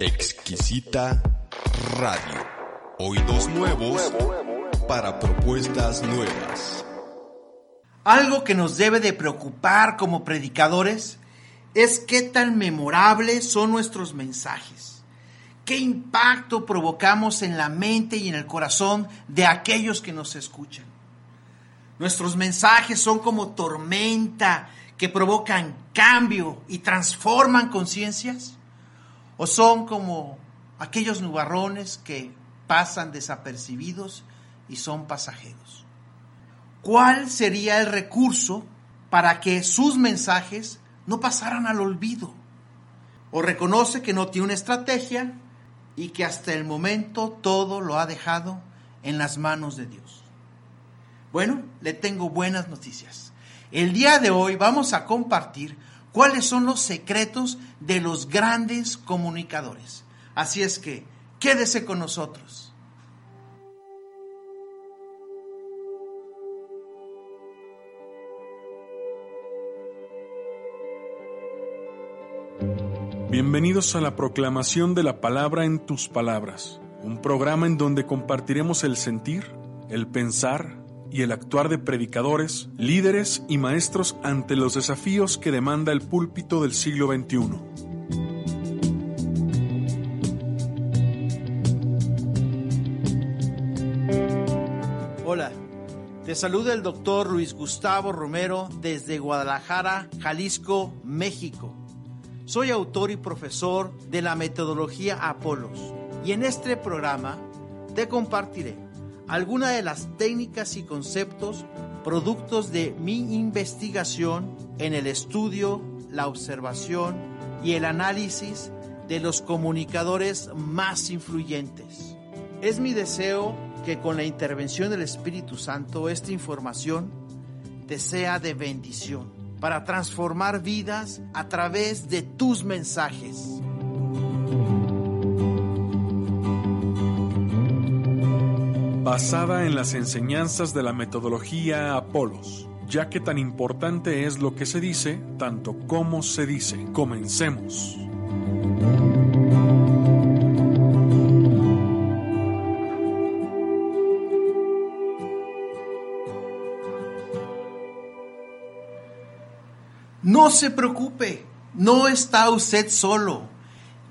Exquisita Radio. Oídos nuevos para propuestas nuevas. Algo que nos debe de preocupar como predicadores es qué tan memorables son nuestros mensajes. ¿Qué impacto provocamos en la mente y en el corazón de aquellos que nos escuchan? Nuestros mensajes son como tormenta que provocan cambio y transforman conciencias? ¿O son como aquellos nubarrones que pasan desapercibidos y son pasajeros? ¿Cuál sería el recurso para que sus mensajes no pasaran al olvido? ¿O reconoce que no tiene una estrategia y que hasta el momento todo lo ha dejado en las manos de Dios? Bueno, le tengo buenas noticias. El día de hoy vamos a compartir cuáles son los secretos de los grandes comunicadores. Así es que quédese con nosotros. Bienvenidos a la proclamación de la palabra en tus palabras, un programa en donde compartiremos el sentir, el pensar, y el actuar de predicadores, líderes y maestros ante los desafíos que demanda el púlpito del siglo XXI. Hola, te saluda el doctor Luis Gustavo Romero desde Guadalajara, Jalisco, México. Soy autor y profesor de la metodología Apolos y en este programa te compartiré algunas de las técnicas y conceptos productos de mi investigación en el estudio, la observación y el análisis de los comunicadores más influyentes. Es mi deseo que con la intervención del Espíritu Santo esta información te sea de bendición para transformar vidas a través de tus mensajes. Basada en las enseñanzas de la metodología Apolos, ya que tan importante es lo que se dice, tanto como se dice. Comencemos. No se preocupe, no está usted solo.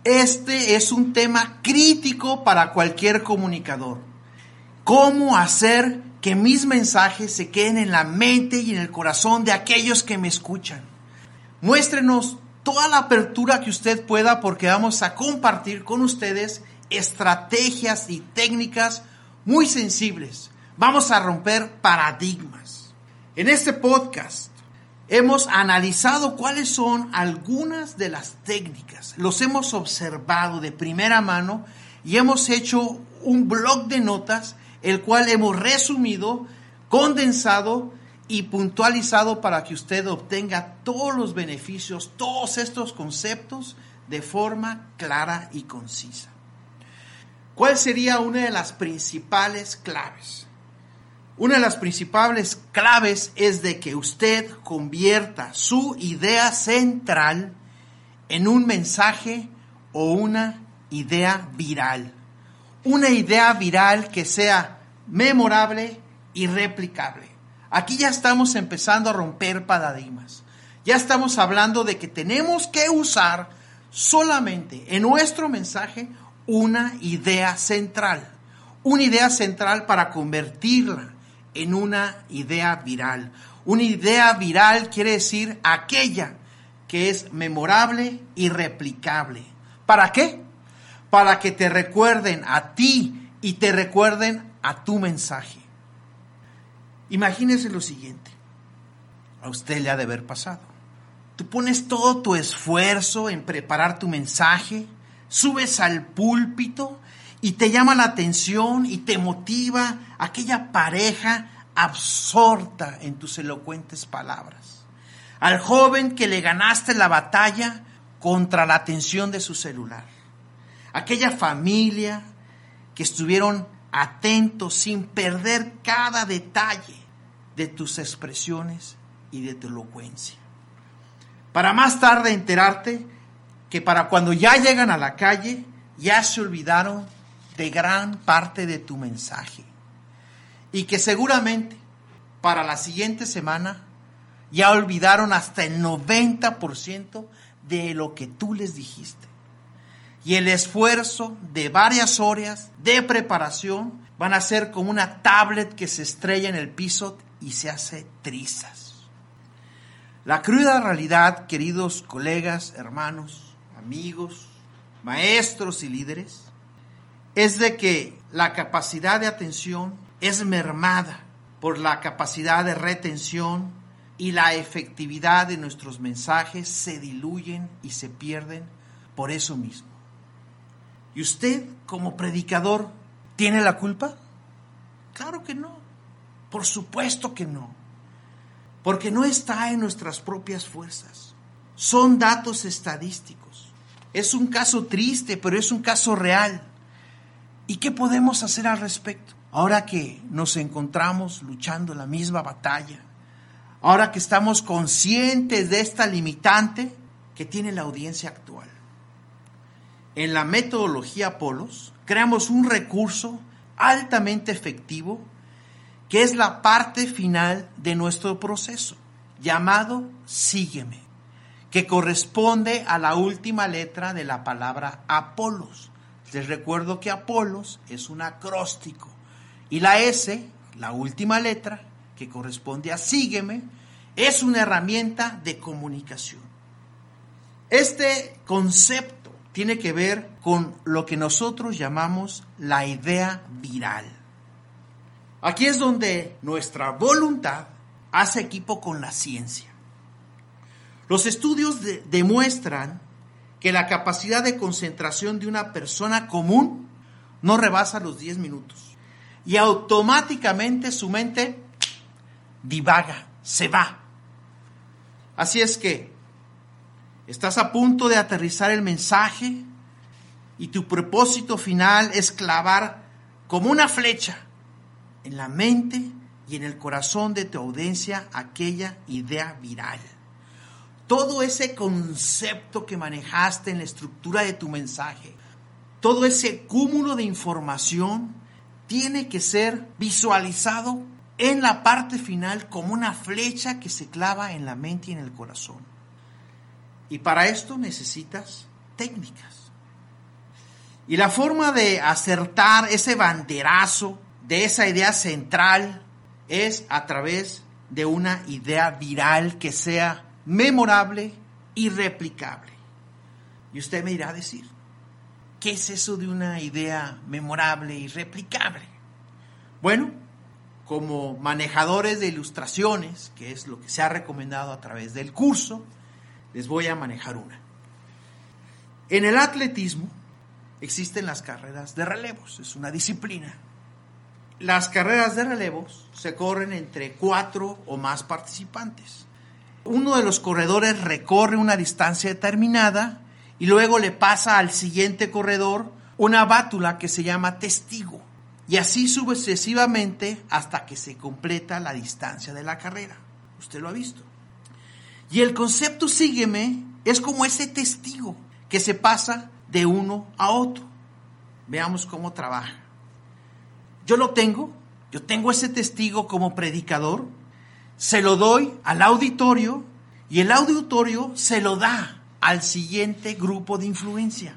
Este es un tema crítico para cualquier comunicador cómo hacer que mis mensajes se queden en la mente y en el corazón de aquellos que me escuchan. Muéstrenos toda la apertura que usted pueda porque vamos a compartir con ustedes estrategias y técnicas muy sensibles. Vamos a romper paradigmas. En este podcast hemos analizado cuáles son algunas de las técnicas. Los hemos observado de primera mano y hemos hecho un blog de notas el cual hemos resumido, condensado y puntualizado para que usted obtenga todos los beneficios, todos estos conceptos de forma clara y concisa. ¿Cuál sería una de las principales claves? Una de las principales claves es de que usted convierta su idea central en un mensaje o una idea viral una idea viral que sea memorable y replicable. Aquí ya estamos empezando a romper paradigmas. Ya estamos hablando de que tenemos que usar solamente en nuestro mensaje una idea central. Una idea central para convertirla en una idea viral. Una idea viral quiere decir aquella que es memorable y replicable. ¿Para qué? Para que te recuerden a ti y te recuerden a tu mensaje. Imagínese lo siguiente. A usted le ha de haber pasado. Tú pones todo tu esfuerzo en preparar tu mensaje, subes al púlpito y te llama la atención y te motiva aquella pareja absorta en tus elocuentes palabras. Al joven que le ganaste la batalla contra la atención de su celular aquella familia que estuvieron atentos sin perder cada detalle de tus expresiones y de tu elocuencia. Para más tarde enterarte que para cuando ya llegan a la calle, ya se olvidaron de gran parte de tu mensaje. Y que seguramente para la siguiente semana ya olvidaron hasta el 90% de lo que tú les dijiste. Y el esfuerzo de varias horas de preparación van a ser como una tablet que se estrella en el piso y se hace trizas. La cruda realidad, queridos colegas, hermanos, amigos, maestros y líderes, es de que la capacidad de atención es mermada por la capacidad de retención y la efectividad de nuestros mensajes se diluyen y se pierden por eso mismo. ¿Y usted como predicador tiene la culpa? Claro que no. Por supuesto que no. Porque no está en nuestras propias fuerzas. Son datos estadísticos. Es un caso triste, pero es un caso real. ¿Y qué podemos hacer al respecto? Ahora que nos encontramos luchando la misma batalla, ahora que estamos conscientes de esta limitante que tiene la audiencia actual. En la metodología Polos creamos un recurso altamente efectivo que es la parte final de nuestro proceso, llamado Sígueme, que corresponde a la última letra de la palabra Apolos. Les recuerdo que Apolos es un acróstico y la S, la última letra, que corresponde a Sígueme, es una herramienta de comunicación. Este concepto tiene que ver con lo que nosotros llamamos la idea viral. Aquí es donde nuestra voluntad hace equipo con la ciencia. Los estudios demuestran que la capacidad de concentración de una persona común no rebasa los 10 minutos y automáticamente su mente divaga, se va. Así es que estás a punto de aterrizar el mensaje y tu propósito final es clavar como una flecha en la mente y en el corazón de tu audiencia aquella idea viral. Todo ese concepto que manejaste en la estructura de tu mensaje, todo ese cúmulo de información tiene que ser visualizado en la parte final como una flecha que se clava en la mente y en el corazón. Y para esto necesitas técnicas. Y la forma de acertar ese banderazo de esa idea central es a través de una idea viral que sea memorable y replicable. Y usted me irá a decir, ¿qué es eso de una idea memorable y replicable? Bueno, como manejadores de ilustraciones, que es lo que se ha recomendado a través del curso, les voy a manejar una. En el atletismo existen las carreras de relevos, es una disciplina las carreras de relevos se corren entre cuatro o más participantes. Uno de los corredores recorre una distancia determinada y luego le pasa al siguiente corredor una bátula que se llama testigo. Y así sucesivamente hasta que se completa la distancia de la carrera. Usted lo ha visto. Y el concepto sígueme es como ese testigo que se pasa de uno a otro. Veamos cómo trabaja. Yo lo tengo, yo tengo ese testigo como predicador, se lo doy al auditorio y el auditorio se lo da al siguiente grupo de influencia,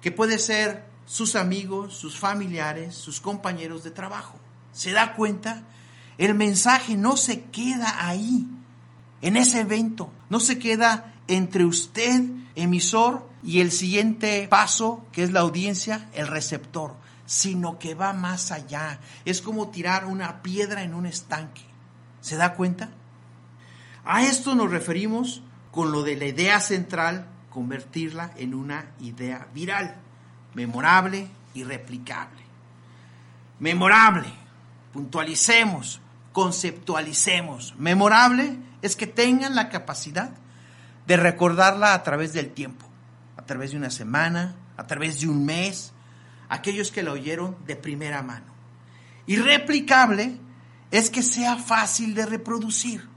que puede ser sus amigos, sus familiares, sus compañeros de trabajo. ¿Se da cuenta? El mensaje no se queda ahí, en ese evento, no se queda entre usted, emisor, y el siguiente paso, que es la audiencia, el receptor sino que va más allá. Es como tirar una piedra en un estanque. ¿Se da cuenta? A esto nos referimos con lo de la idea central, convertirla en una idea viral, memorable y replicable. Memorable, puntualicemos, conceptualicemos. Memorable es que tengan la capacidad de recordarla a través del tiempo, a través de una semana, a través de un mes, aquellos que la oyeron de primera mano. Y replicable es que sea fácil de reproducir.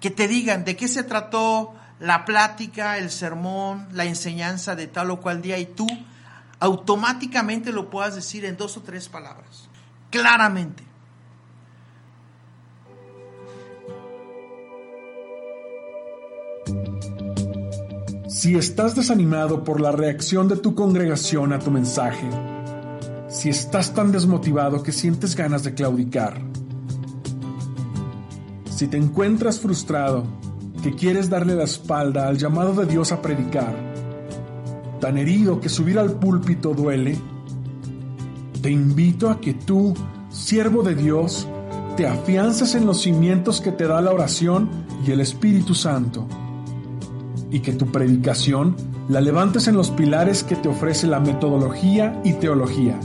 Que te digan de qué se trató la plática, el sermón, la enseñanza de tal o cual día y tú automáticamente lo puedas decir en dos o tres palabras, claramente. Si estás desanimado por la reacción de tu congregación a tu mensaje, si estás tan desmotivado que sientes ganas de claudicar, si te encuentras frustrado, que quieres darle la espalda al llamado de Dios a predicar, tan herido que subir al púlpito duele, te invito a que tú, siervo de Dios, te afiances en los cimientos que te da la oración y el Espíritu Santo y que tu predicación la levantes en los pilares que te ofrece la metodología y teología.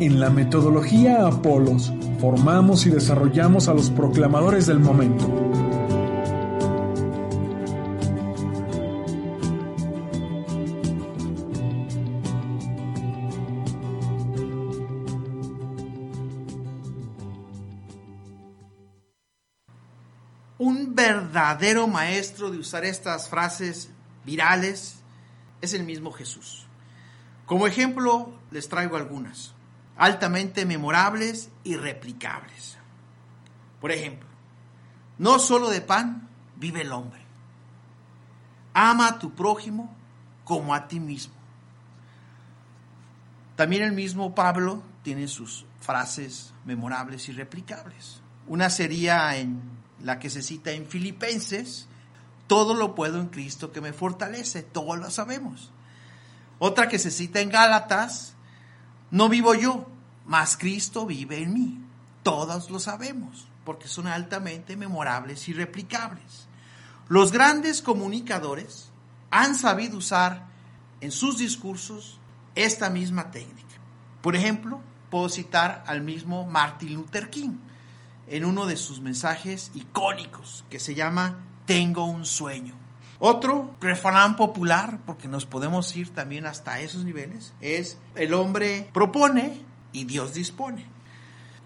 En la metodología Apolos formamos y desarrollamos a los proclamadores del momento. Maestro de usar estas frases virales es el mismo Jesús. Como ejemplo, les traigo algunas, altamente memorables y replicables. Por ejemplo, no solo de pan vive el hombre. Ama a tu prójimo como a ti mismo. También el mismo Pablo tiene sus frases memorables y replicables. Una sería en la que se cita en Filipenses, todo lo puedo en Cristo que me fortalece, todos lo sabemos. Otra que se cita en Gálatas, no vivo yo, mas Cristo vive en mí. Todos lo sabemos, porque son altamente memorables y replicables. Los grandes comunicadores han sabido usar en sus discursos esta misma técnica. Por ejemplo, puedo citar al mismo Martin Luther King en uno de sus mensajes icónicos que se llama Tengo un sueño. Otro refrán popular, porque nos podemos ir también hasta esos niveles, es el hombre propone y Dios dispone.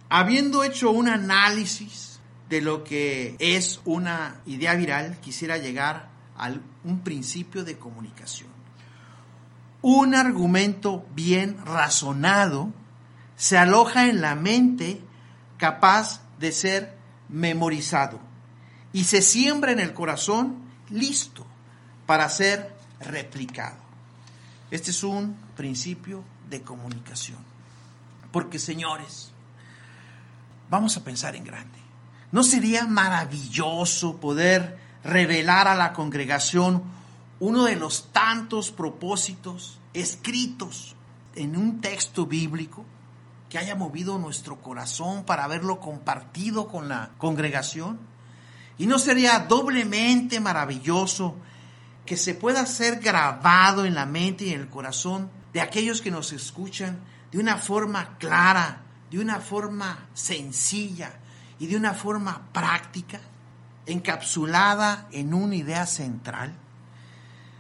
Habiendo hecho un análisis de lo que es una idea viral, quisiera llegar a un principio de comunicación. Un argumento bien razonado se aloja en la mente capaz de ser memorizado y se siembra en el corazón listo para ser replicado. Este es un principio de comunicación. Porque señores, vamos a pensar en grande. ¿No sería maravilloso poder revelar a la congregación uno de los tantos propósitos escritos en un texto bíblico que haya movido nuestro corazón para haberlo compartido con la congregación? ¿Y no sería doblemente maravilloso que se pueda ser grabado en la mente y en el corazón de aquellos que nos escuchan de una forma clara, de una forma sencilla y de una forma práctica, encapsulada en una idea central?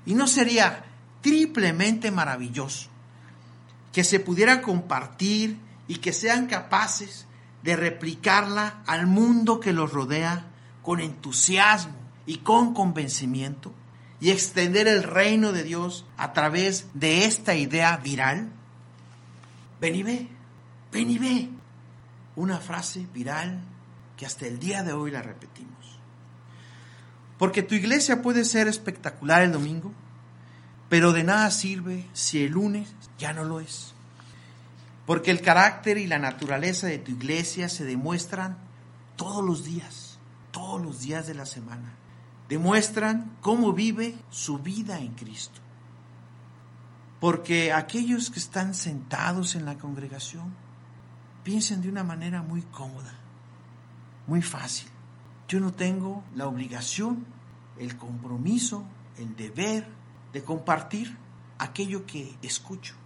¿Y no sería triplemente maravilloso que se pudiera compartir y que sean capaces de replicarla al mundo que los rodea con entusiasmo y con convencimiento y extender el reino de Dios a través de esta idea viral? Ven y ve, ven y ve. Una frase viral que hasta el día de hoy la repetimos. Porque tu iglesia puede ser espectacular el domingo, pero de nada sirve si el lunes ya no lo es. Porque el carácter y la naturaleza de tu iglesia se demuestran todos los días, todos los días de la semana. Demuestran cómo vive su vida en Cristo. Porque aquellos que están sentados en la congregación piensan de una manera muy cómoda, muy fácil. Yo no tengo la obligación, el compromiso, el deber de compartir aquello que escucho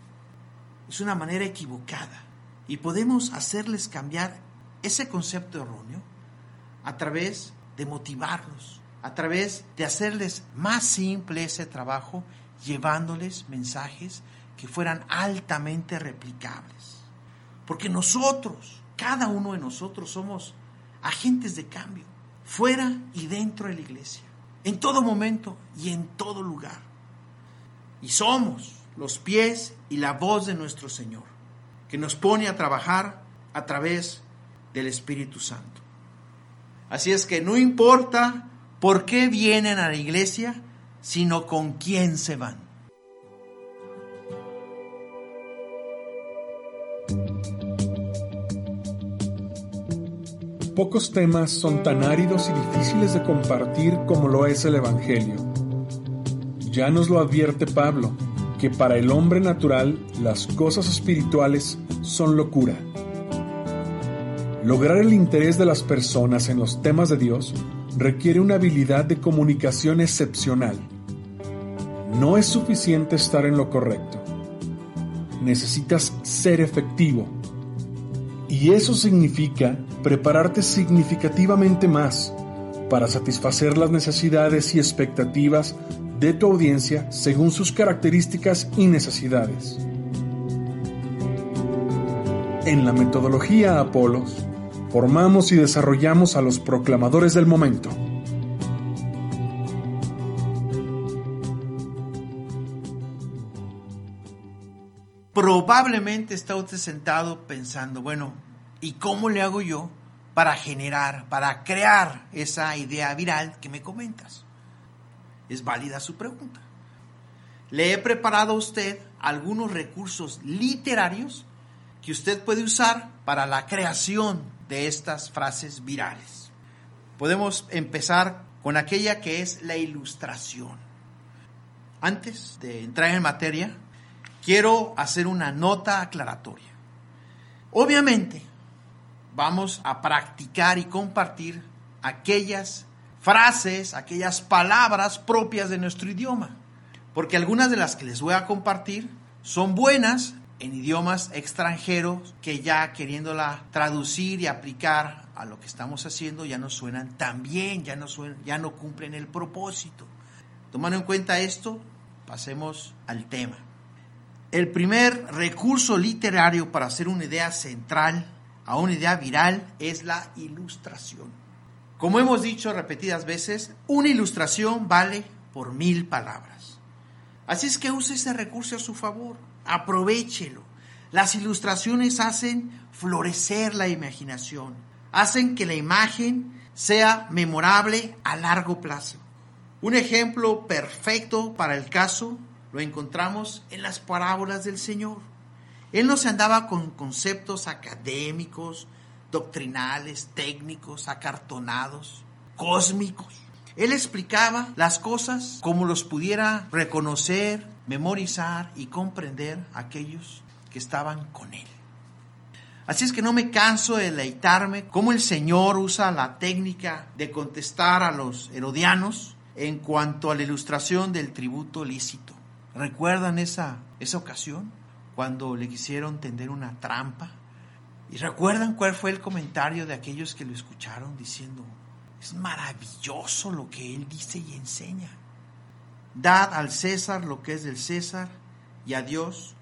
es una manera equivocada y podemos hacerles cambiar ese concepto erróneo a través de motivarlos, a través de hacerles más simple ese trabajo, llevándoles mensajes que fueran altamente replicables. Porque nosotros, cada uno de nosotros somos agentes de cambio. fuera y dentro de la iglesia, en todo momento y en todo lugar. Y somos los pies y la voz de nuestro Señor, que nos pone a trabajar a través del Espíritu Santo. Así es que no importa por qué vienen a la iglesia, sino con quién se van. Pocos temas son tan áridos y difíciles de compartir como lo es el Evangelio. Ya nos lo advierte Pablo, que para el hombre natural las cosas espirituales son locura. Lograr el interés de las personas en los temas de Dios requiere una habilidad de comunicación excepcional. No es suficiente estar en lo correcto. Necesitas ser efectivo. Y eso significa prepararte significativamente más para satisfacer las necesidades y expectativas de tu audiencia según sus características y necesidades. En la metodología Apolos, formamos y desarrollamos a los proclamadores del momento. Probablemente está usted sentado pensando, bueno, ¿y cómo le hago yo para generar, para crear esa idea viral que me comentas? Es válida su pregunta. Le he preparado a usted algunos recursos literarios que usted puede usar para la creación de estas frases virales. Podemos empezar con aquella que es la ilustración. Antes de entrar en materia, quiero hacer una nota aclaratoria. Obviamente, vamos a practicar y compartir aquellas frases, aquellas palabras propias de nuestro idioma, porque algunas de las que les voy a compartir son buenas en idiomas extranjeros que ya queriéndola traducir y aplicar a lo que estamos haciendo ya no suenan tan bien, ya no, ya no cumplen el propósito. Tomando en cuenta esto, pasemos al tema. El primer recurso literario para hacer una idea central a una idea viral es la ilustración. Como hemos dicho repetidas veces, una ilustración vale por mil palabras. Así es que use ese recurso a su favor, aprovechelo. Las ilustraciones hacen florecer la imaginación, hacen que la imagen sea memorable a largo plazo. Un ejemplo perfecto para el caso lo encontramos en las parábolas del Señor. Él no se andaba con conceptos académicos, doctrinales, técnicos, acartonados, cósmicos. Él explicaba las cosas como los pudiera reconocer, memorizar y comprender aquellos que estaban con él. Así es que no me canso de deleitarme cómo el Señor usa la técnica de contestar a los herodianos en cuanto a la ilustración del tributo lícito. ¿Recuerdan esa, esa ocasión cuando le quisieron tender una trampa? ¿Y recuerdan cuál fue el comentario de aquellos que lo escucharon diciendo, es maravilloso lo que él dice y enseña? Dad al César lo que es del César y a Dios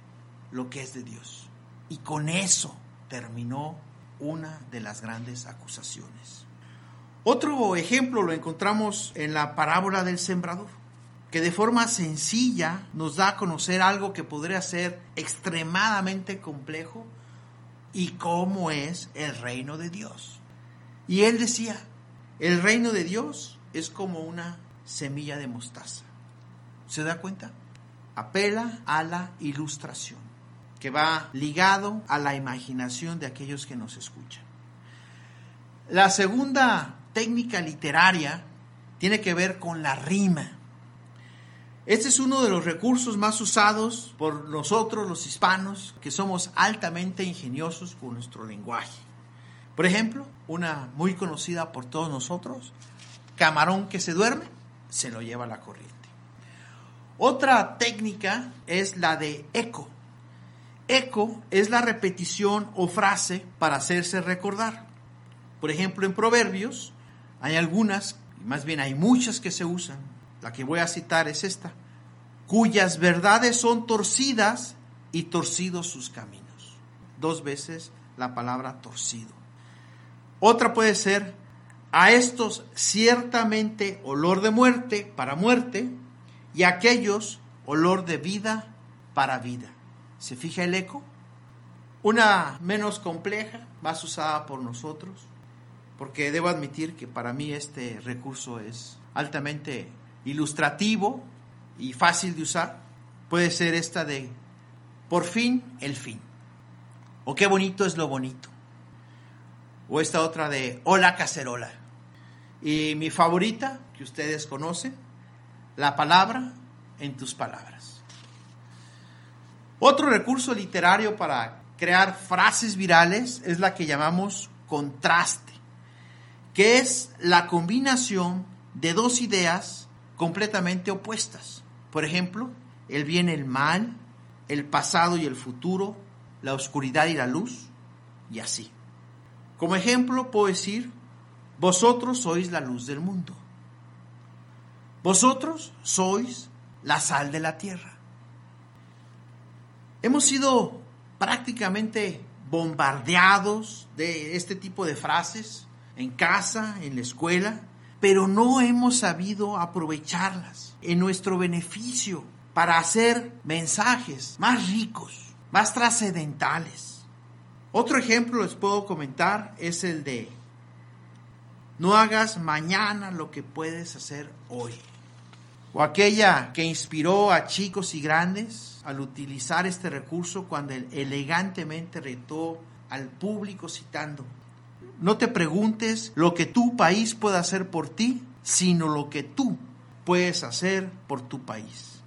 lo que es de Dios. Y con eso terminó una de las grandes acusaciones. Otro ejemplo lo encontramos en la parábola del sembrador que de forma sencilla nos da a conocer algo que podría ser extremadamente complejo y cómo es el reino de Dios. Y él decía, el reino de Dios es como una semilla de mostaza. ¿Se da cuenta? Apela a la ilustración, que va ligado a la imaginación de aquellos que nos escuchan. La segunda técnica literaria tiene que ver con la rima. Este es uno de los recursos más usados por nosotros los hispanos, que somos altamente ingeniosos con nuestro lenguaje. Por ejemplo, una muy conocida por todos nosotros, camarón que se duerme, se lo lleva la corriente. Otra técnica es la de eco. Eco es la repetición o frase para hacerse recordar. Por ejemplo, en Proverbios hay algunas, más bien hay muchas que se usan, la que voy a citar es esta, cuyas verdades son torcidas y torcidos sus caminos. Dos veces la palabra torcido. Otra puede ser, A estos ciertamente olor de muerte para muerte y a aquellos olor de vida para vida. ¿Se fija el eco? Una menos compleja, más usada por nosotros, porque debo admitir que para mí este recurso es altamente ilustrativo y fácil de usar. Puede ser esta de por fin el fin. O qué bonito es lo bonito. O esta otra de hola cacerola. Y mi favorita, que ustedes conocen, la palabra en tus palabras. Otro recurso literario para crear frases virales es la que llamamos contraste, que es la combinación de dos ideas completamente opuestas. Por ejemplo, el bien y el mal, el pasado y el futuro, la oscuridad y la luz, y así. Como ejemplo puedo decir, vosotros sois la luz del mundo. Vosotros sois la sal de la tierra. Hemos sido prácticamente bombardeados de este tipo de frases en casa, en la escuela, pero no hemos sabido aprovecharlas en nuestro beneficio para hacer mensajes más ricos, más trascendentales. Otro ejemplo les puedo comentar es el de no hagas mañana lo que puedes hacer hoy. O aquella que inspiró a chicos y grandes al utilizar este recurso cuando elegantemente retó al público citando, no te preguntes lo que tu país puede hacer por ti, sino lo que tú puedes hacer por tu país.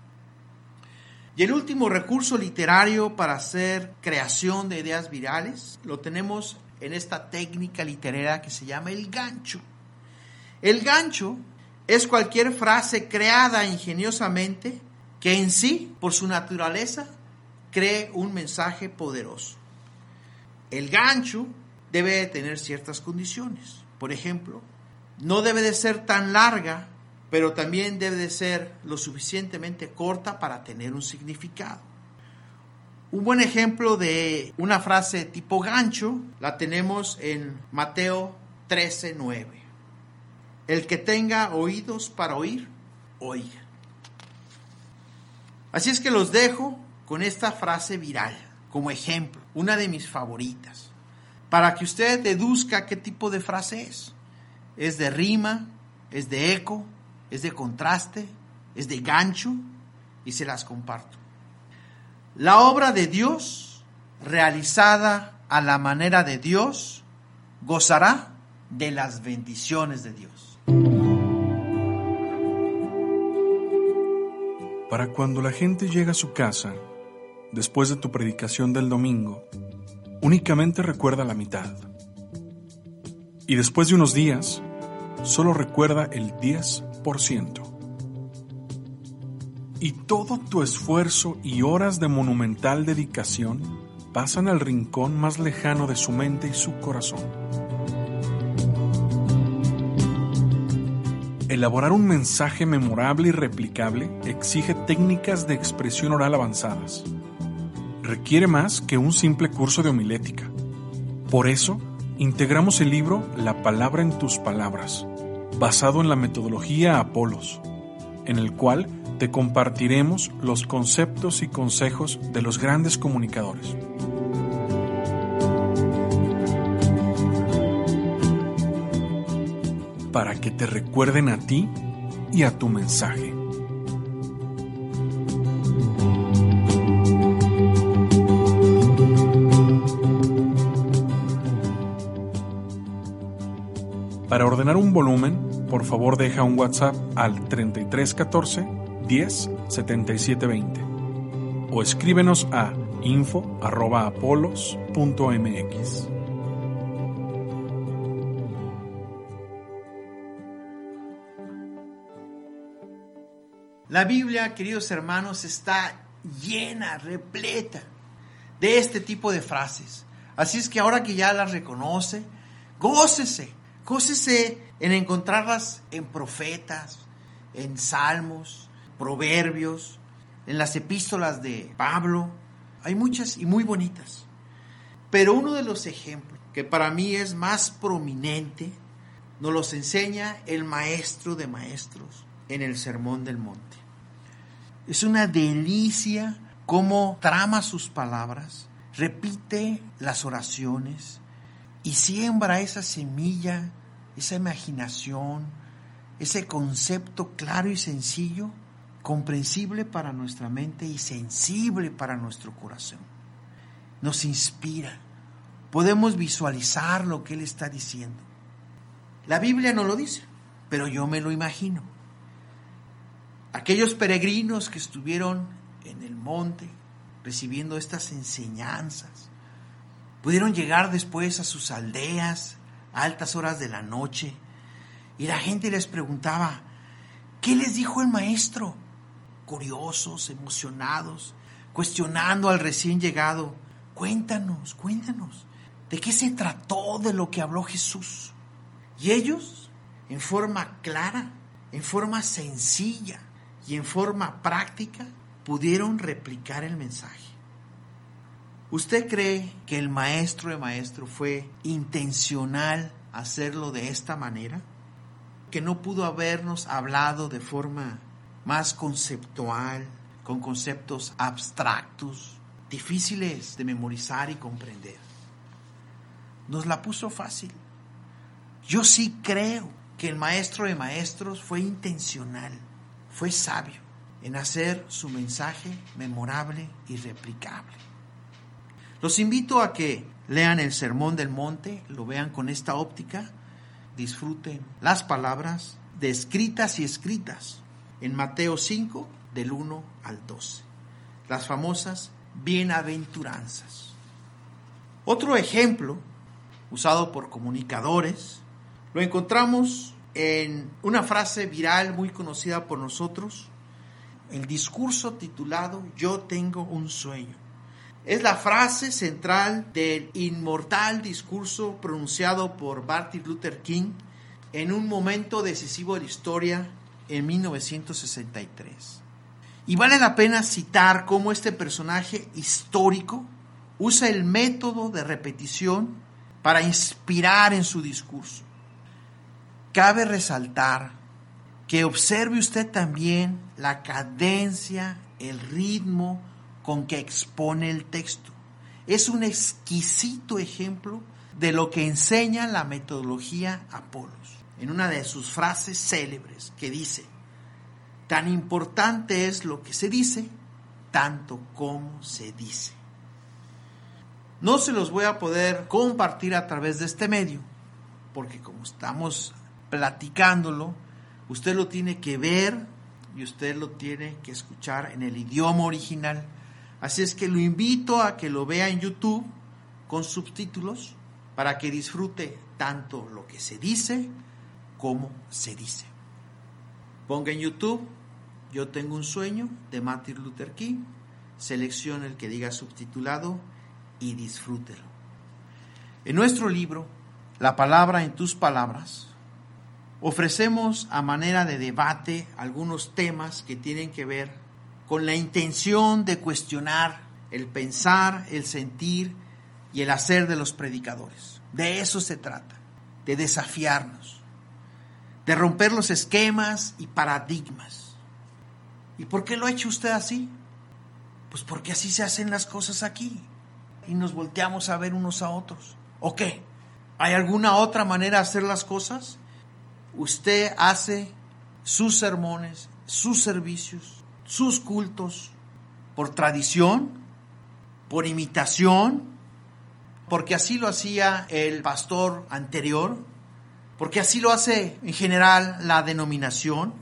Y el último recurso literario para hacer creación de ideas virales lo tenemos en esta técnica literaria que se llama el gancho. El gancho es cualquier frase creada ingeniosamente que en sí, por su naturaleza, cree un mensaje poderoso. El gancho debe de tener ciertas condiciones. Por ejemplo, no debe de ser tan larga, pero también debe de ser lo suficientemente corta para tener un significado. Un buen ejemplo de una frase tipo gancho la tenemos en Mateo 13:9. El que tenga oídos para oír, oiga. Así es que los dejo con esta frase viral como ejemplo, una de mis favoritas, para que usted deduzca qué tipo de frase es. Es de rima, es de eco, es de contraste, es de gancho y se las comparto. La obra de Dios, realizada a la manera de Dios, gozará de las bendiciones de Dios. para cuando la gente llega a su casa, después de tu predicación del domingo, únicamente recuerda la mitad. Y después de unos días, solo recuerda el 10%. Y todo tu esfuerzo y horas de monumental dedicación pasan al rincón más lejano de su mente y su corazón. Elaborar un mensaje memorable y replicable exige técnicas de expresión oral avanzadas. Requiere más que un simple curso de homilética. Por eso, integramos el libro La palabra en tus palabras, basado en la metodología Apolos, en el cual te compartiremos los conceptos y consejos de los grandes comunicadores. para que te recuerden a ti y a tu mensaje. Para ordenar un volumen, por favor deja un WhatsApp al 3314 10 77 20 o escríbenos a info.apolos.mx. La Biblia, queridos hermanos, está llena, repleta de este tipo de frases. Así es que ahora que ya las reconoce, gócese, gócese en encontrarlas en profetas, en salmos, proverbios, en las epístolas de Pablo. Hay muchas y muy bonitas. Pero uno de los ejemplos que para mí es más prominente nos los enseña el maestro de maestros en el Sermón del Monte. Es una delicia cómo trama sus palabras, repite las oraciones y siembra esa semilla, esa imaginación, ese concepto claro y sencillo, comprensible para nuestra mente y sensible para nuestro corazón. Nos inspira. Podemos visualizar lo que Él está diciendo. La Biblia no lo dice, pero yo me lo imagino. Aquellos peregrinos que estuvieron en el monte recibiendo estas enseñanzas, pudieron llegar después a sus aldeas a altas horas de la noche y la gente les preguntaba, ¿qué les dijo el maestro? Curiosos, emocionados, cuestionando al recién llegado, cuéntanos, cuéntanos, ¿de qué se trató de lo que habló Jesús? Y ellos, en forma clara, en forma sencilla y en forma práctica, pudieron replicar el mensaje. ¿Usted cree que el maestro de maestro fue intencional hacerlo de esta manera? ¿Que no pudo habernos hablado de forma más conceptual, con conceptos abstractos, difíciles de memorizar y comprender? Nos la puso fácil. Yo sí creo que el maestro de maestros fue intencional, fue sabio en hacer su mensaje memorable y replicable. Los invito a que lean el Sermón del Monte, lo vean con esta óptica, disfruten las palabras descritas y escritas en Mateo 5 del 1 al 12, las famosas bienaventuranzas. Otro ejemplo usado por comunicadores lo encontramos en una frase viral muy conocida por nosotros, el discurso titulado Yo tengo un sueño. Es la frase central del inmortal discurso pronunciado por Martin Luther King en un momento decisivo de la historia en 1963. Y vale la pena citar cómo este personaje histórico usa el método de repetición para inspirar en su discurso. Cabe resaltar que observe usted también la cadencia, el ritmo con que expone el texto. Es un exquisito ejemplo de lo que enseña la metodología Apolos, en una de sus frases célebres que dice, tan importante es lo que se dice, tanto como se dice. No se los voy a poder compartir a través de este medio, porque como estamos platicándolo, usted lo tiene que ver y usted lo tiene que escuchar en el idioma original. Así es que lo invito a que lo vea en YouTube con subtítulos para que disfrute tanto lo que se dice como se dice. Ponga en YouTube Yo tengo un sueño de Martin Luther King, seleccione el que diga subtitulado y disfrútelo. En nuestro libro, La palabra en tus palabras, ofrecemos a manera de debate algunos temas que tienen que ver con la intención de cuestionar el pensar, el sentir y el hacer de los predicadores. De eso se trata, de desafiarnos, de romper los esquemas y paradigmas. ¿Y por qué lo ha hecho usted así? Pues porque así se hacen las cosas aquí y nos volteamos a ver unos a otros. ¿O qué? ¿Hay alguna otra manera de hacer las cosas? usted hace sus sermones, sus servicios, sus cultos por tradición, por imitación, porque así lo hacía el pastor anterior, porque así lo hace en general la denominación,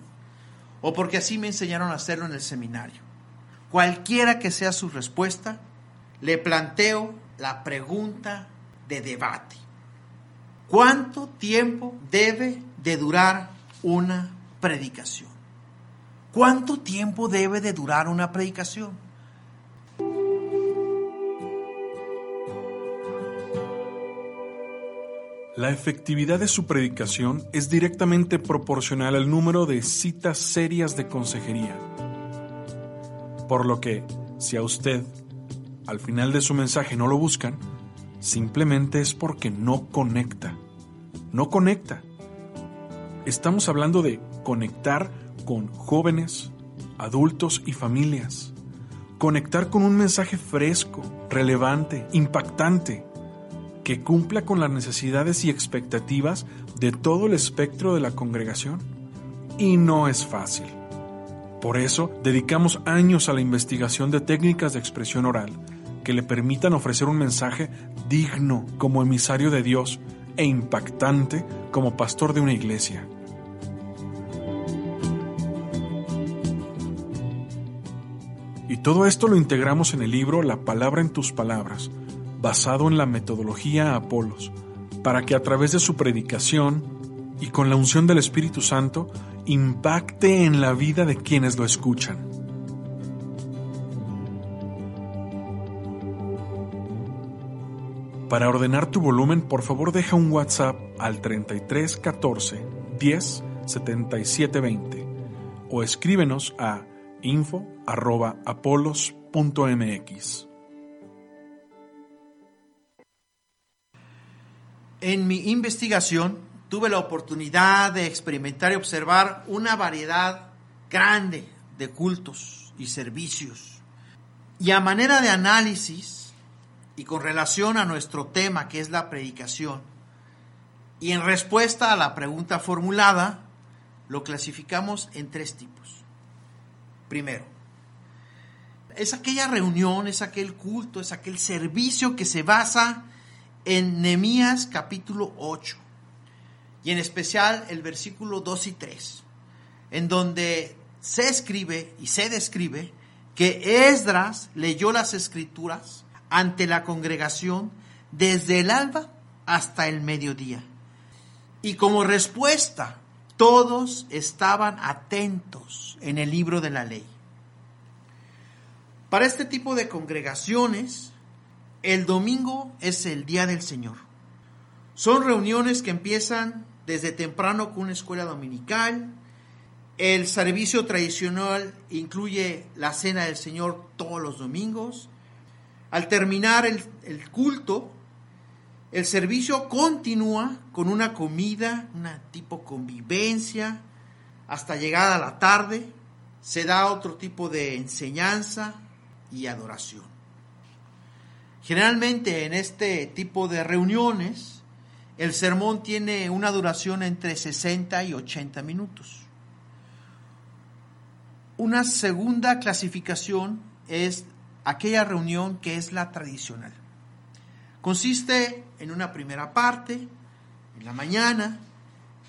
o porque así me enseñaron a hacerlo en el seminario. Cualquiera que sea su respuesta, le planteo la pregunta de debate. ¿Cuánto tiempo debe de durar una predicación? ¿Cuánto tiempo debe de durar una predicación? La efectividad de su predicación es directamente proporcional al número de citas serias de consejería. Por lo que, si a usted, al final de su mensaje no lo buscan, simplemente es porque no conecta. No conecta estamos hablando de conectar con jóvenes, adultos y familias. Conectar con un mensaje fresco, relevante, impactante, que cumpla con las necesidades y expectativas de todo el espectro de la congregación. Y no es fácil. Por eso dedicamos años a la investigación de técnicas de expresión oral que le permitan ofrecer un mensaje digno como emisario de Dios e impactante como pastor de una iglesia. Todo esto lo integramos en el libro La palabra en tus palabras, basado en la metodología Apolos, para que a través de su predicación y con la unción del Espíritu Santo impacte en la vida de quienes lo escuchan. Para ordenar tu volumen, por favor deja un WhatsApp al 33 14 10 77 20 o escríbenos a info@apolos.mx. En mi investigación tuve la oportunidad de experimentar y observar una variedad grande de cultos y servicios. Y a manera de análisis y con relación a nuestro tema que es la predicación, y en respuesta a la pregunta formulada, lo clasificamos en tres tipos. Primero, es aquella reunión, es aquel culto, es aquel servicio que se basa en Nehemías capítulo 8 y en especial el versículo 2 y 3, en donde se escribe y se describe que Esdras leyó las escrituras ante la congregación desde el alba hasta el mediodía. Y como respuesta, todos estaban atentos en el libro de la ley. Para este tipo de congregaciones, el domingo es el día del Señor. Son reuniones que empiezan desde temprano con una escuela dominical. El servicio tradicional incluye la cena del Señor todos los domingos. Al terminar el, el culto, el servicio continúa con una comida, una tipo convivencia, hasta llegada la tarde. Se da otro tipo de enseñanza y adoración. Generalmente en este tipo de reuniones, el sermón tiene una duración entre 60 y 80 minutos. Una segunda clasificación es aquella reunión que es la tradicional. Consiste en una primera parte, en la mañana,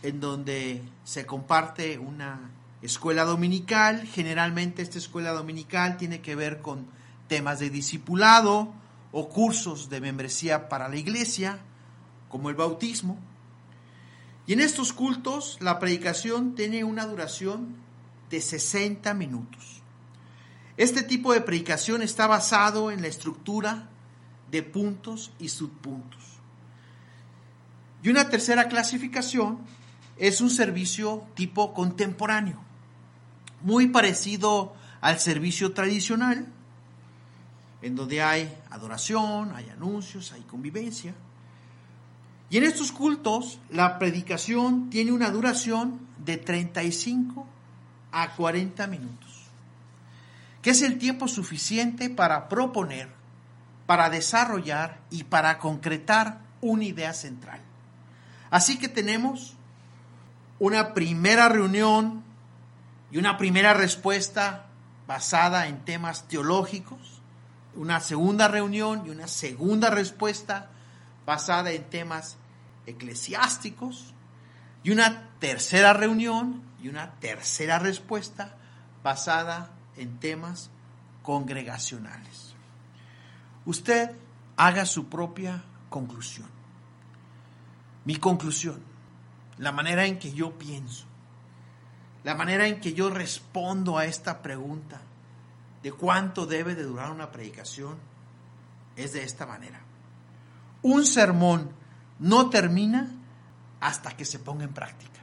en donde se comparte una escuela dominical. Generalmente esta escuela dominical tiene que ver con temas de discipulado o cursos de membresía para la iglesia, como el bautismo. Y en estos cultos la predicación tiene una duración de 60 minutos. Este tipo de predicación está basado en la estructura de puntos y subpuntos. Y una tercera clasificación es un servicio tipo contemporáneo, muy parecido al servicio tradicional, en donde hay adoración, hay anuncios, hay convivencia. Y en estos cultos la predicación tiene una duración de 35 a 40 minutos, que es el tiempo suficiente para proponer, para desarrollar y para concretar una idea central. Así que tenemos una primera reunión y una primera respuesta basada en temas teológicos, una segunda reunión y una segunda respuesta basada en temas eclesiásticos, y una tercera reunión y una tercera respuesta basada en temas congregacionales. Usted haga su propia conclusión. Mi conclusión, la manera en que yo pienso, la manera en que yo respondo a esta pregunta de cuánto debe de durar una predicación es de esta manera. Un sermón no termina hasta que se ponga en práctica.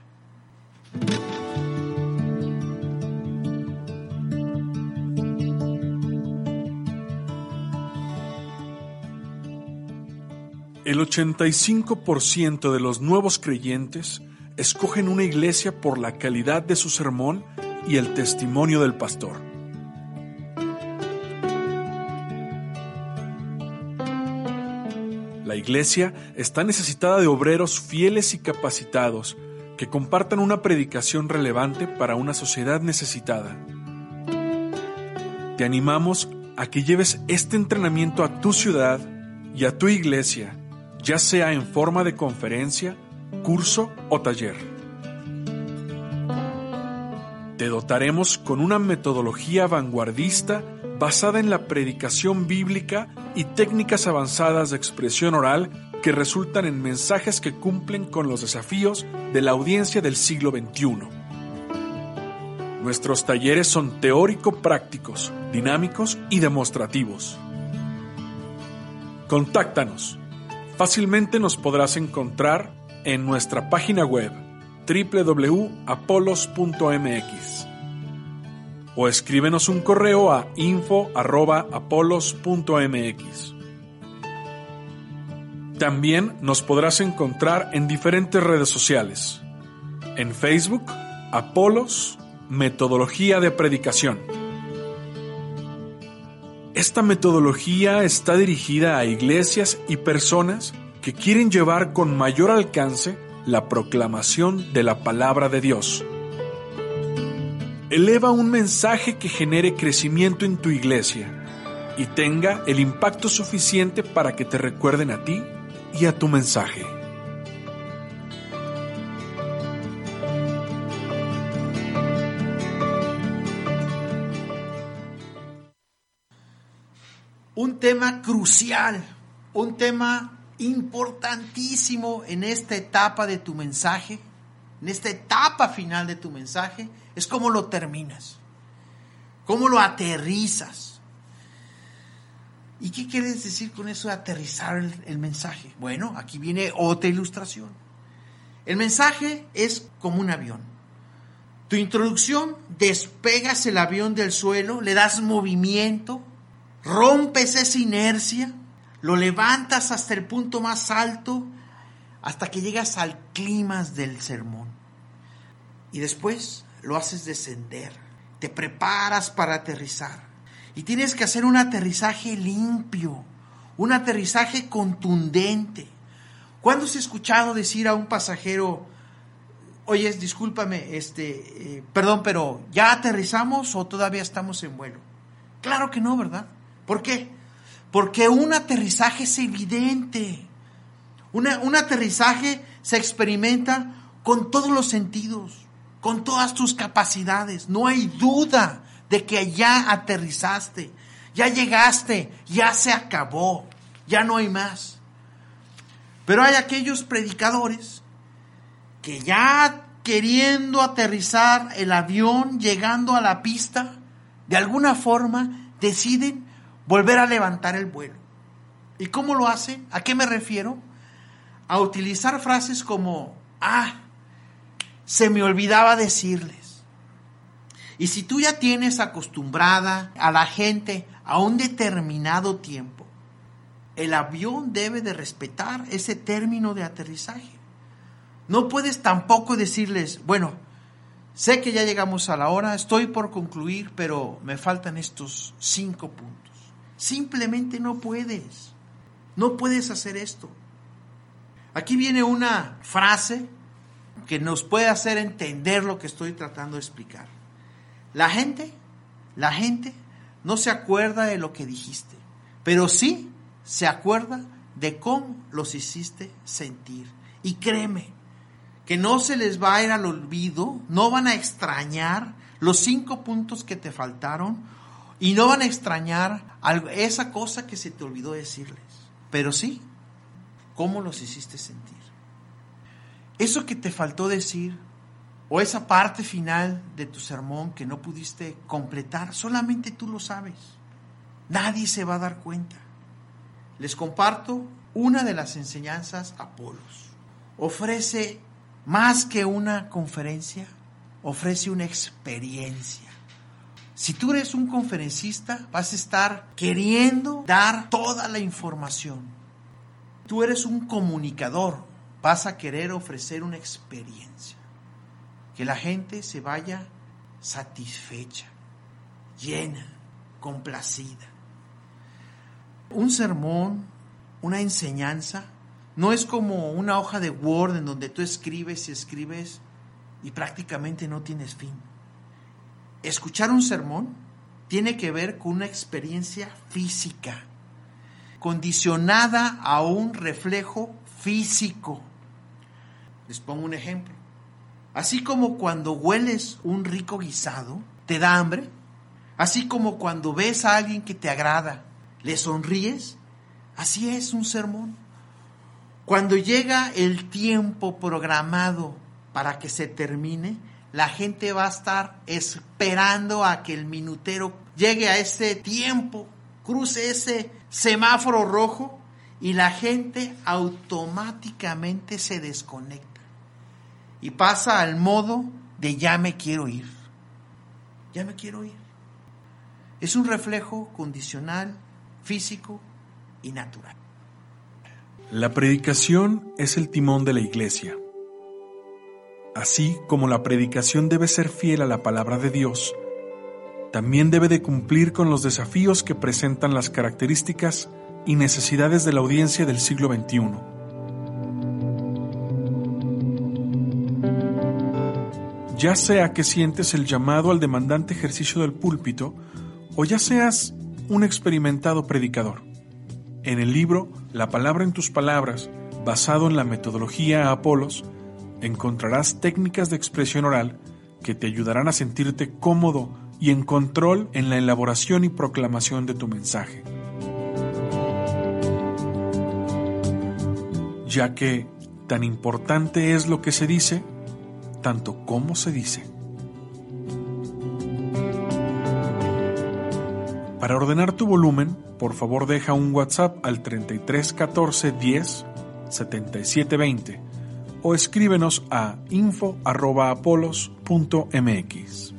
El 85% de los nuevos creyentes escogen una iglesia por la calidad de su sermón y el testimonio del pastor. La iglesia está necesitada de obreros fieles y capacitados que compartan una predicación relevante para una sociedad necesitada. Te animamos a que lleves este entrenamiento a tu ciudad y a tu iglesia, ya sea en forma de conferencia, curso o taller. Te dotaremos con una metodología vanguardista basada en la predicación bíblica y técnicas avanzadas de expresión oral que resultan en mensajes que cumplen con los desafíos de la audiencia del siglo XXI. Nuestros talleres son teórico-prácticos, dinámicos y demostrativos. Contáctanos. Fácilmente nos podrás encontrar en nuestra página web www.apolos.mx o escríbenos un correo a info.apolos.mx. También nos podrás encontrar en diferentes redes sociales. En Facebook, Apolos, Metodología de Predicación. Esta metodología está dirigida a iglesias y personas que quieren llevar con mayor alcance la proclamación de la palabra de Dios. Eleva un mensaje que genere crecimiento en tu iglesia y tenga el impacto suficiente para que te recuerden a ti y a tu mensaje. Tema crucial, un tema importantísimo en esta etapa de tu mensaje, en esta etapa final de tu mensaje, es cómo lo terminas, cómo lo aterrizas. ¿Y qué quieres decir con eso de aterrizar el, el, mensaje? Bueno, aquí viene otra ilustración. El mensaje es como un avión. Tu introducción, despegas el avión del suelo, le das movimiento, rompes esa inercia, lo levantas hasta el punto más alto, hasta que llegas al clímax del sermón. Y después lo haces descender, te preparas para aterrizar. Y tienes que hacer un aterrizaje limpio, un aterrizaje contundente. ¿Cuándo se ha escuchado decir a un pasajero, oye, discúlpame, este, eh, perdón, pero ¿ya aterrizamos o todavía estamos en vuelo? Claro que no, ¿verdad? ¿Por qué? Porque un aterrizaje es evidente. Una, un aterrizaje se experimenta con todos los sentidos, con todas tus capacidades. No hay duda de que ya aterrizaste, ya llegaste, ya se acabó, ya no hay más. Pero hay aquellos predicadores que ya queriendo aterrizar el avión, llegando a la pista, de alguna forma deciden volver a levantar el vuelo. ¿Y cómo lo hacen? ¿A qué me refiero? A utilizar frases como, ah, se me olvidaba decirles. Y si tú ya tienes acostumbrada a la gente a un determinado tiempo, el avión debe de respetar ese término de aterrizaje. No puedes tampoco decirles, bueno, sé que ya llegamos a la hora, estoy por concluir, pero me faltan estos cinco puntos. Simplemente no puedes. No puedes hacer esto. Aquí viene una frase que nos puede hacer entender lo que estoy tratando de explicar. La gente, la gente no se acuerda de lo que dijiste, pero sí se acuerda de cómo los hiciste sentir. Y créeme, que no se les va a ir al olvido, no van a extrañar los cinco puntos que te faltaron y no van a extrañar esa cosa que se te olvidó decirles. Pero sí, cómo los hiciste sentir. Eso que te faltó decir o esa parte final de tu sermón que no pudiste completar, solamente tú lo sabes. Nadie se va a dar cuenta. Les comparto una de las enseñanzas Apolos. Ofrece más que una conferencia, ofrece una experiencia. Si tú eres un conferencista, vas a estar queriendo dar toda la información. Tú eres un comunicador, vas a querer ofrecer una experiencia. Que la gente se vaya satisfecha, llena, complacida. Un sermón, una enseñanza, no es como una hoja de Word en donde tú escribes y escribes y prácticamente no tienes fin. Escuchar un sermón tiene que ver con una experiencia física, condicionada a un reflejo físico. Les pongo un ejemplo. Así como cuando hueles un rico guisado, te da hambre. Así como cuando ves a alguien que te agrada, le sonríes. Así es un sermón. Cuando llega el tiempo programado para que se termine, la gente va a estar esperando a que el minutero llegue a ese tiempo, cruce ese semáforo rojo y la gente automáticamente se desconecta y pasa al modo de ya me quiero ir. Ya me quiero ir. Es un reflejo condicional, físico y natural. La predicación es el timón de la iglesia. Así como la predicación debe ser fiel a la palabra de Dios, también debe de cumplir con los desafíos que presentan las características y necesidades de la audiencia del siglo XXI. Ya sea que sientes el llamado al demandante ejercicio del púlpito o ya seas un experimentado predicador. En el libro La palabra en tus palabras, basado en la metodología Apolos, encontrarás técnicas de expresión oral que te ayudarán a sentirte cómodo y en control en la elaboración y proclamación de tu mensaje. Ya que tan importante es lo que se dice tanto como se dice. Para ordenar tu volumen, por favor deja un WhatsApp al 33 14 10 77 20 o escríbenos a info@apolos.mx.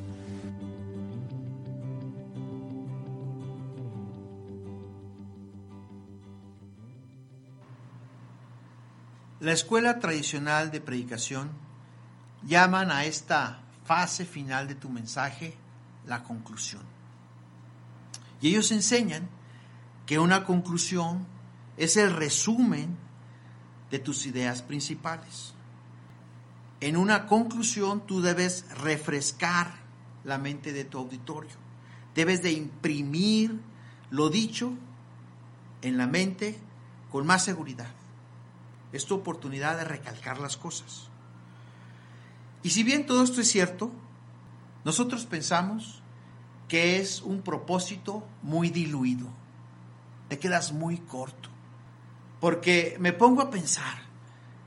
La escuela tradicional de predicación llaman a esta fase final de tu mensaje la conclusión. Y ellos enseñan que una conclusión es el resumen de tus ideas principales. En una conclusión tú debes refrescar la mente de tu auditorio. Debes de imprimir lo dicho en la mente con más seguridad. Es tu oportunidad de recalcar las cosas. Y si bien todo esto es cierto, nosotros pensamos que es un propósito muy diluido. Te quedas muy corto. Porque me pongo a pensar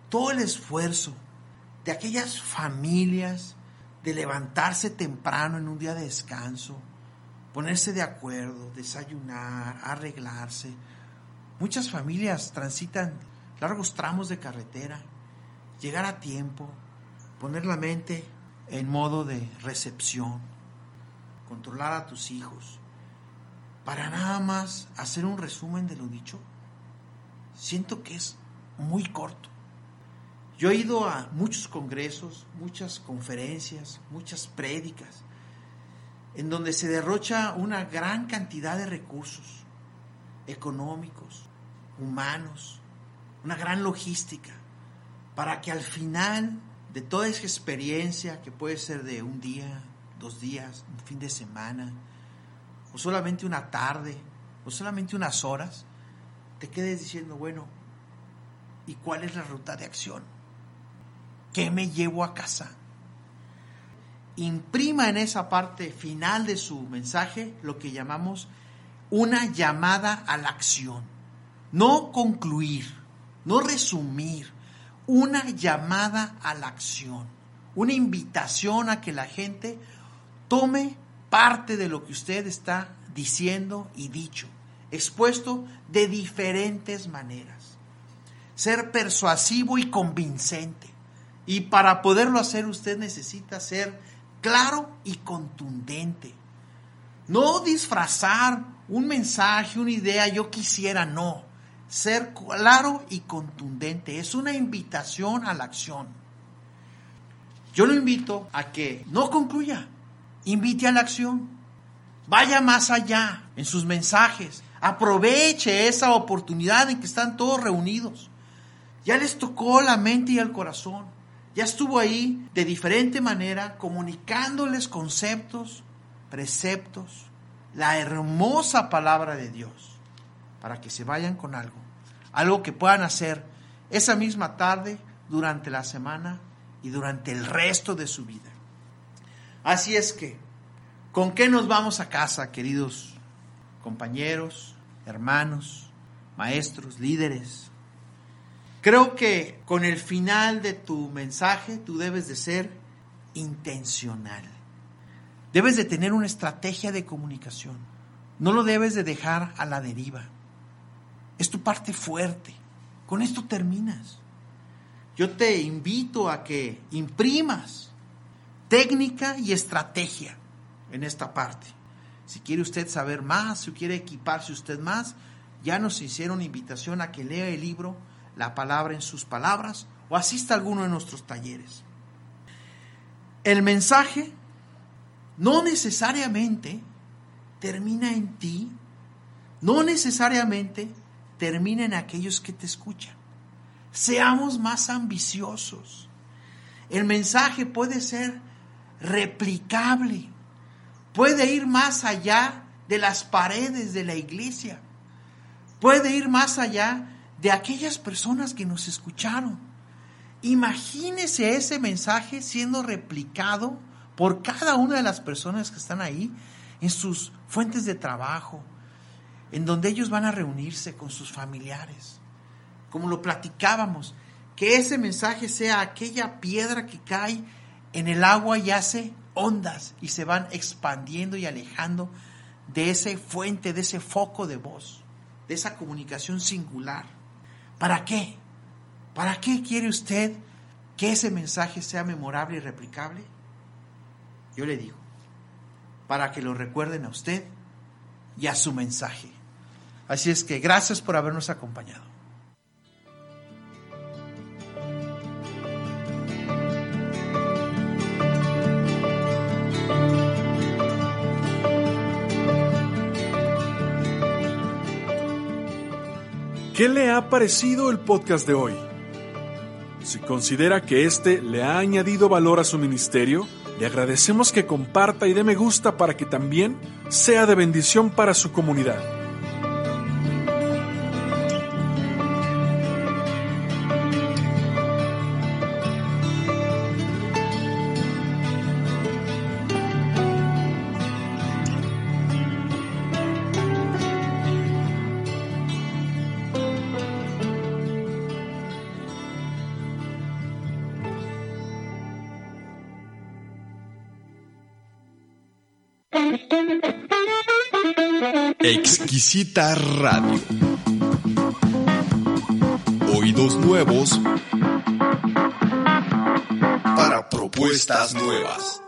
todo el esfuerzo de aquellas familias de levantarse temprano en un día de descanso, ponerse de acuerdo, desayunar, arreglarse. Muchas familias transitan largos tramos de carretera, llegar a tiempo, poner la mente en modo de recepción, controlar a tus hijos, para nada más hacer un resumen de lo dicho, siento que es muy corto. Yo he ido a muchos congresos, muchas conferencias, muchas prédicas, en donde se derrocha una gran cantidad de recursos económicos, humanos, una gran logística, para que al final de toda esa experiencia que puede ser de un día, dos días, un fin de semana, o solamente una tarde, o solamente unas horas, te quedes diciendo, bueno, ¿y cuál es la ruta de acción? ¿Qué me llevo a casa? Imprima en esa parte final de su mensaje lo que llamamos una llamada a la acción. No concluir, no resumir, una llamada a la acción, una invitación a que la gente tome parte de lo que usted está diciendo y dicho, expuesto de diferentes maneras. Ser persuasivo y convincente. Y para poderlo hacer usted necesita ser claro y contundente. No disfrazar un mensaje, una idea, yo quisiera, no. ser claro y contundente. Es una invitación a la acción. Yo lo invito a que no concluya, invite a la acción. Vaya más allá en sus mensajes. Aproveche esa oportunidad en que están todos reunidos. Ya les tocó la mente y el corazón. Ya estuvo ahí de diferente manera comunicándoles conceptos, preceptos, la hermosa palabra de Dios para que se vayan con algo. Algo que puedan hacer esa misma tarde, durante la semana y durante el resto de su vida. Así es que, ¿con qué nos vamos a casa, queridos compañeros, hermanos, maestros, líderes? Creo que con el final de tu mensaje tú debes de ser intencional. Debes de tener una estrategia de comunicación. No lo debes de dejar a la deriva. Es tu parte fuerte. Con esto terminas. Yo te invito a que imprimas técnica y estrategia en esta parte. Si quiere usted saber más, si quiere equiparse usted más, ya nos hicieron invitación a que lea el libro La palabra en sus palabras o asista a alguno de nuestros talleres. El mensaje no necesariamente termina en ti, no necesariamente termina en aquellos que te escuchan. Seamos más ambiciosos. El mensaje puede ser replicable, puede ir más allá de las paredes de la iglesia, puede ir más allá de aquellas personas que nos escucharon. Imagínese ese mensaje siendo replicado por cada una de las personas que están ahí en sus fuentes de trabajo, en donde ellos van a reunirse con sus familiares. Como lo platicábamos, que ese mensaje sea aquella piedra que cae en el agua y hace ondas y se van expandiendo y alejando de ese fuente, de ese foco de voz, de esa comunicación singular. ¿Para qué? ¿Para qué quiere usted que ese mensaje sea memorable y replicable? Yo le digo, para que lo recuerden a usted y a su mensaje. Así es que gracias por habernos acompañado. ¿Qué le ha parecido el podcast de hoy? Si considera que este le ha añadido valor a su ministerio, le agradecemos que comparta y dé me gusta para que también sea de bendición para su comunidad. Exquisita Radio. Oídos nuevos para propuestas nuevas.